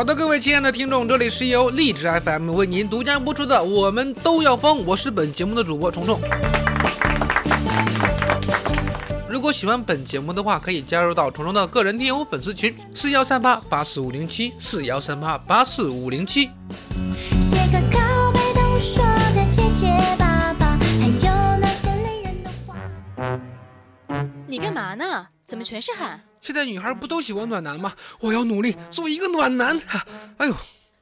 好的，各位亲爱的听众，这里是由荔枝 FM 为您独家播出的《我们都要疯》，我是本节目的主播虫虫。如果喜欢本节目的话，可以加入到虫虫的个人听友粉丝群：四幺三八八四五零七四幺三八八四五零七。写个告白都说的结结巴巴，还有那些累人的话。你干嘛呢？怎么全是汗？现在女孩不都喜欢暖男吗？我要努力做一个暖男。哎呦，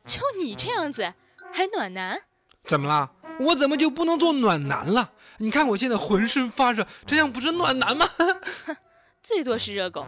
就你这样子，还暖男？怎么啦？我怎么就不能做暖男了？你看我现在浑身发热，这样不是暖男吗？最多是热狗。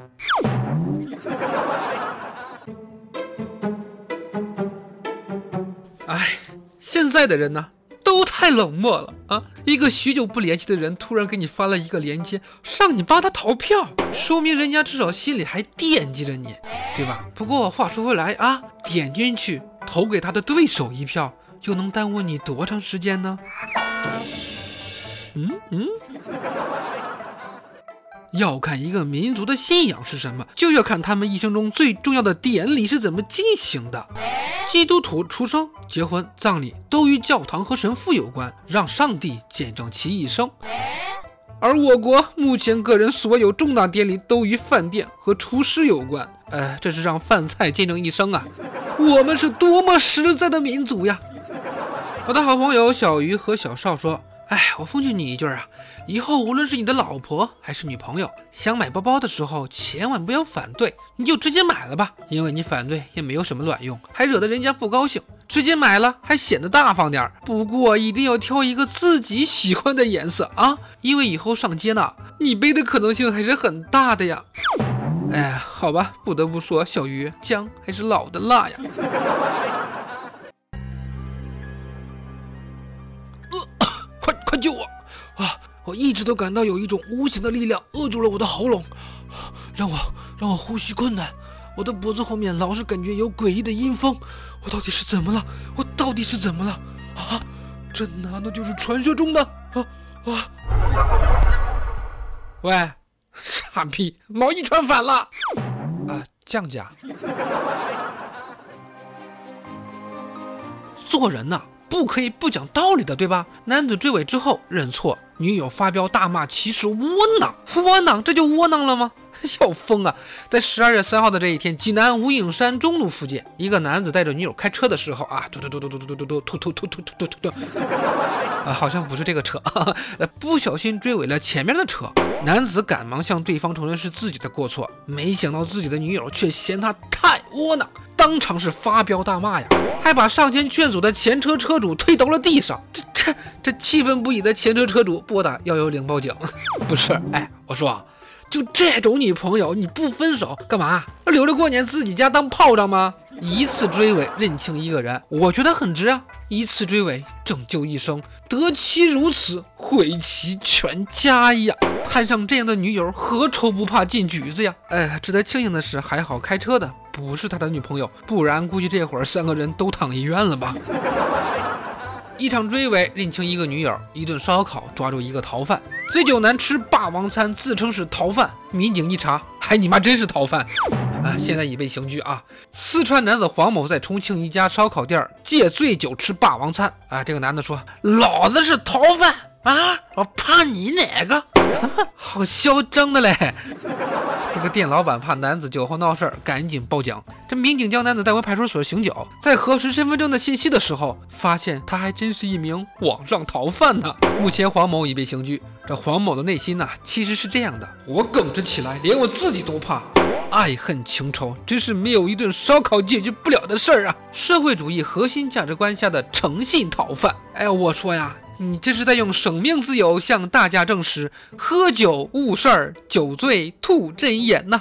哎，现在的人呢，都太冷漠了啊！一个许久不联系的人突然给你发了一个链接，让你帮他逃票，说明人家至少心里还惦记着你，对吧？不过话说回来啊，点进去投给他的对手一票，又能耽误你多长时间呢？嗯嗯。要看一个民族的信仰是什么，就要看他们一生中最重要的典礼是怎么进行的。基督徒出生、结婚、葬礼都与教堂和神父有关，让上帝见证其一生。而我国目前个人所有重大典礼都与饭店和厨师有关，呃，这是让饭菜见证一生啊！我们是多么实在的民族呀！我的好朋友小鱼和小邵说：“哎，我奉劝你一句啊。”以后无论是你的老婆还是女朋友，想买包包的时候，千万不要反对，你就直接买了吧，因为你反对也没有什么卵用，还惹得人家不高兴。直接买了还显得大方点儿，不过一定要挑一个自己喜欢的颜色啊，因为以后上街呢，你背的可能性还是很大的呀。哎，好吧，不得不说，小鱼姜还是老的辣呀。快救我啊！我一直都感到有一种无形的力量扼住了我的喉咙，让我让我呼吸困难。我的脖子后面老是感觉有诡异的阴风，我到底是怎么了？我到底是怎么了？啊，这难道就是传说中的啊啊？喂，傻逼，毛衣穿反了啊！降价。做人呐，不可以不讲道理的，对吧？男子追尾之后认错。女友发飙大骂其实窝囊，窝囊这就窝囊了吗？要疯啊！在十二月三号的这一天，济南无影山中路附近，一个男子带着女友开车的时候啊，嘟嘟嘟嘟嘟嘟嘟嘟突突突突突突突突，啊，好像不是这个车，不小心追尾了前面的车。男子赶忙向对方承认是自己的过错，没想到自己的女友却嫌他太窝囊，当场是发飙大骂呀，还把上前劝阻的前车车主推到了地上。这这这气愤不已的前车车主拨打幺幺零报警。不是，哎，我说。就这种女朋友，你不分手干嘛？留着过年自己家当炮仗吗？一次追尾认清一个人，我觉得很值啊！一次追尾拯救一生，得其如此，毁其全家呀！摊上这样的女友，何愁不怕进局子呀？哎，值得庆幸的是，还好开车的不是他的女朋友，不然估计这会儿三个人都躺医院了吧。一场追尾认清一个女友，一顿烧烤抓住一个逃犯，醉酒男吃霸王餐自称是逃犯，民警一查，还你妈真是逃犯啊！现在已被刑拘啊！四川男子黄某在重庆一家烧烤店借醉酒吃霸王餐啊！这个男的说：“老子是逃犯啊，我怕你哪个？好嚣张的嘞！”这个店老板怕男子酒后闹事儿，赶紧报警。这民警将男子带回派出所醒酒，在核实身份证的信息的时候，发现他还真是一名网上逃犯呢。目前黄某已被刑拘。这黄某的内心呐，其实是这样的：我耿直起来，连我自己都怕。爱恨情仇，真是没有一顿烧烤解决不了的事儿啊！社会主义核心价值观下的诚信逃犯。哎，我说呀。你这是在用生命自由向大家证实，喝酒误事儿，酒醉吐真言呐？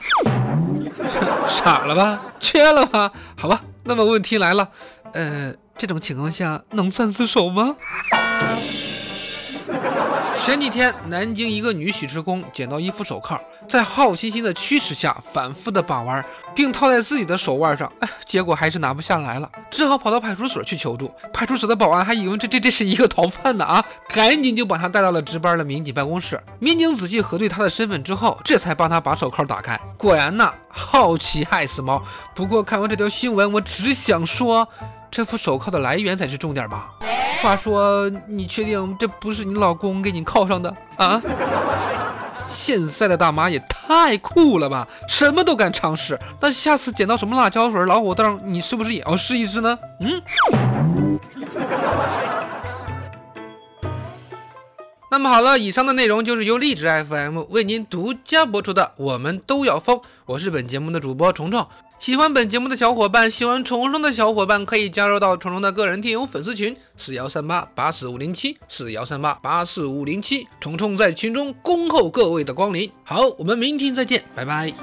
傻了吧？缺了吧？好吧，那么问题来了，呃，这种情况下能算自首吗？前几天，南京一个女洗车工捡到一副手铐，在好奇心的驱使下，反复的把玩，并套在自己的手腕上，哎，结果还是拿不下来了，只好跑到派出所去求助。派出所的保安还以为这这这是一个逃犯呢啊，赶紧就把他带到了值班的民警办公室。民警仔细核对他的身份之后，这才帮他把手铐打开。果然呐，好奇害死猫。不过看完这条新闻，我只想说，这副手铐的来源才是重点吧。话说，你确定这不是你老公给你铐上的啊？现在的大妈也太酷了吧，什么都敢尝试。那下次捡到什么辣椒水、老虎凳，你是不是也要试一试呢？嗯。那么好了，以上的内容就是由荔枝 FM 为您独家播出的《我们都要疯》，我是本节目的主播虫虫。喜欢本节目的小伙伴，喜欢虫虫的小伙伴，可以加入到虫虫的个人听友粉丝群四幺三八八四五零七四幺三八八四五零七，虫虫在群中恭候各位的光临。好，我们明天再见，拜拜。